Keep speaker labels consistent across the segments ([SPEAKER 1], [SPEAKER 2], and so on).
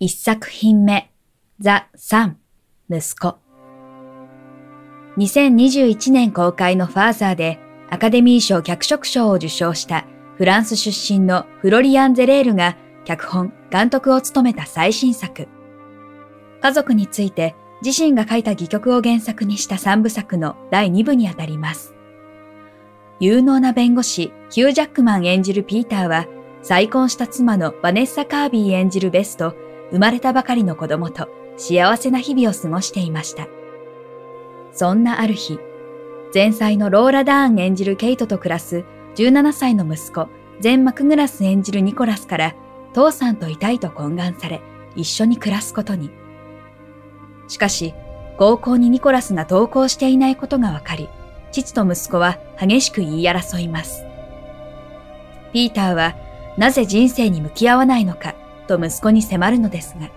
[SPEAKER 1] 一作品目ザ・サン息子2021年公開のファーザーでアカデミー賞脚色賞を受賞したフランス出身のフロリアン・ゼレールが脚本、監督を務めた最新作。家族について自身が書いた戯曲を原作にした三部作の第2部にあたります。有能な弁護士、ヒュー・ジャックマン演じるピーターは、再婚した妻のバネッサ・カービー演じるベスと、生まれたばかりの子供と幸せな日々を過ごしていました。そんなある日、前妻のローラ・ダーン演じるケイトと暮らす17歳の息子、ゼン・マクグラス演じるニコラスから父さんといたいと懇願され、一緒に暮らすことに。しかし、高校にニコラスが登校していないことがわかり、父と息子は激しく言い争います。ピーターはなぜ人生に向き合わないのかと息子に迫るのですが、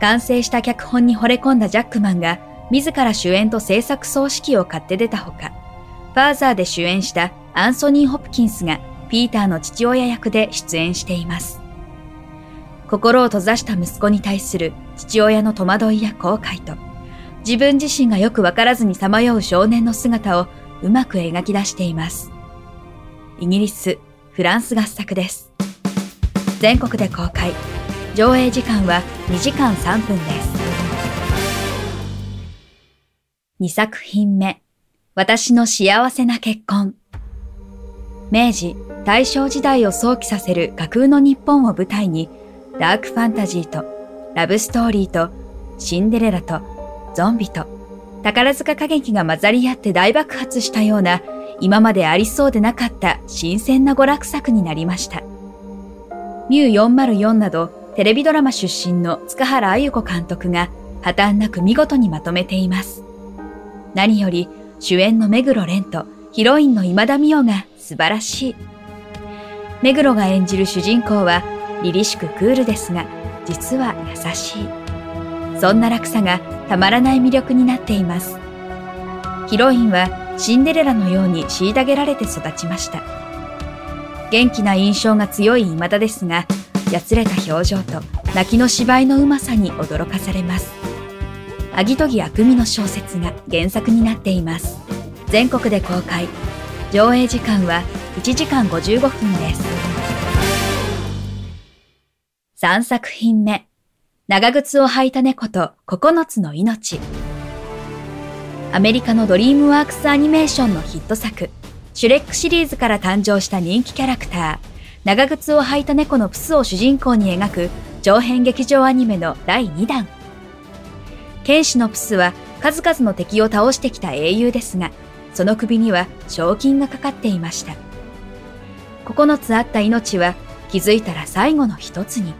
[SPEAKER 1] 完成した脚本に惚れ込んだジャックマンが自ら主演と制作総指揮を買って出たほか、ファーザーで主演したアンソニー・ホプキンスがピーターの父親役で出演しています。心を閉ざした息子に対する父親の戸惑いや後悔と、自分自身がよくわからずにさまよう少年の姿をうまく描き出しています。イギリス、フランス合作です。全国で公開。上映時間は2時間3分です。2作品目。私の幸せな結婚。明治、大正時代を想起させる架空の日本を舞台に、ダークファンタジーと、ラブストーリーと、シンデレラと、ゾンビと、宝塚歌劇が混ざり合って大爆発したような、今までありそうでなかった新鮮な娯楽作になりました。ミュー404など、テレビドラマ出身の塚原あゆ子監督が破綻なく見事にまとめています。何より主演の目黒蓮とヒロインの今田美桜が素晴らしい。目黒が演じる主人公は凛々しくクールですが、実は優しい。そんな落差がたまらない魅力になっています。ヒロインはシンデレラのように虐げられて育ちました。元気な印象が強い今田ですが、やつれた表情と泣きの芝居のうまさに驚かされます。アギトギ悪味の小説が原作になっています。全国で公開。上映時間は1時間55分です。3作品目。長靴を履いた猫と9つの命。アメリカのドリームワークスアニメーションのヒット作、シュレックシリーズから誕生した人気キャラクター、長靴を履いた猫のプスを主人公に描く長編劇場アニメの第2弾。剣士のプスは数々の敵を倒してきた英雄ですが、その首には賞金がかかっていました。9つあった命は気づいたら最後の一つに。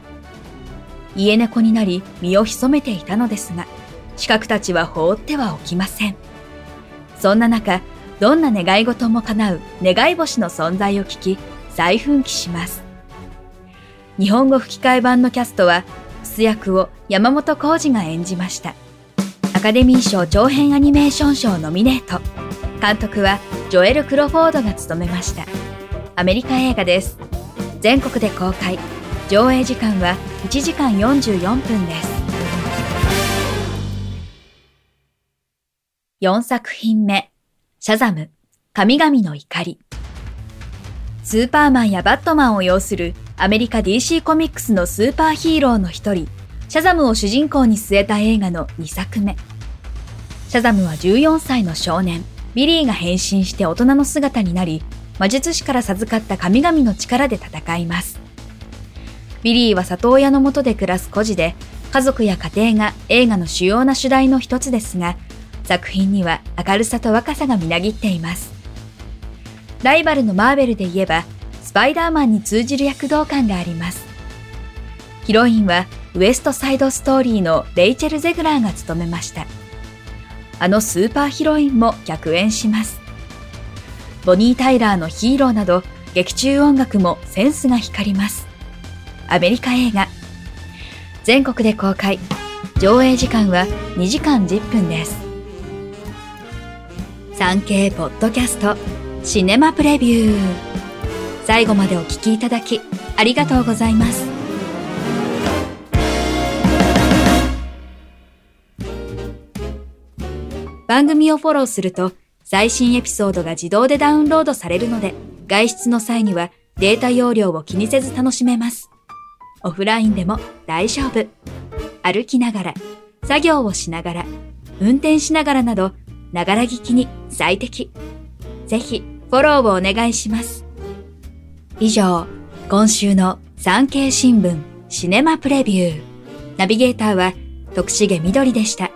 [SPEAKER 1] 家猫になり身を潜めていたのですが、資格たちは放ってはおきません。そんな中、どんな願い事も叶う願い星の存在を聞き、再奮起します。日本語吹き替え版のキャストは、プス役を山本浩二が演じました。アカデミー賞長編アニメーション賞ノミネート。監督はジョエル・クロフォードが務めました。アメリカ映画です。全国で公開。上映時間は1時間44分です。4作品目。シャザム、神々の怒り。スーパーマンやバットマンを要するアメリカ DC コミックスのスーパーヒーローの一人、シャザムを主人公に据えた映画の2作目。シャザムは14歳の少年、ビリーが変身して大人の姿になり、魔術師から授かった神々の力で戦います。ビリーは里親のもとで暮らす孤児で、家族や家庭が映画の主要な主題の一つですが、作品には明るさと若さがみなぎっています。ライバルのマーベルで言えば、スパイダーマンに通じる躍動感があります。ヒロインはウエストサイドストーリーのレイチェル・ゼグラーが務めました。あのスーパーヒロインも客演します。ボニー・タイラーのヒーローなど劇中音楽もセンスが光ります。アメリカ映画。全国で公開。上映時間は2時間10分です。産経ポッドキャストシネマプレビュー。最後までお聞きいただきありがとうございます。番組をフォローすると最新エピソードが自動でダウンロードされるので、外出の際にはデータ容量を気にせず楽しめます。オフラインでも大丈夫。歩きながら、作業をしながら、運転しながらなど、ながら聞きに最適。ぜひ、フォローをお願いします。以上、今週の産経新聞シネマプレビュー。ナビゲーターは徳重みどりでした。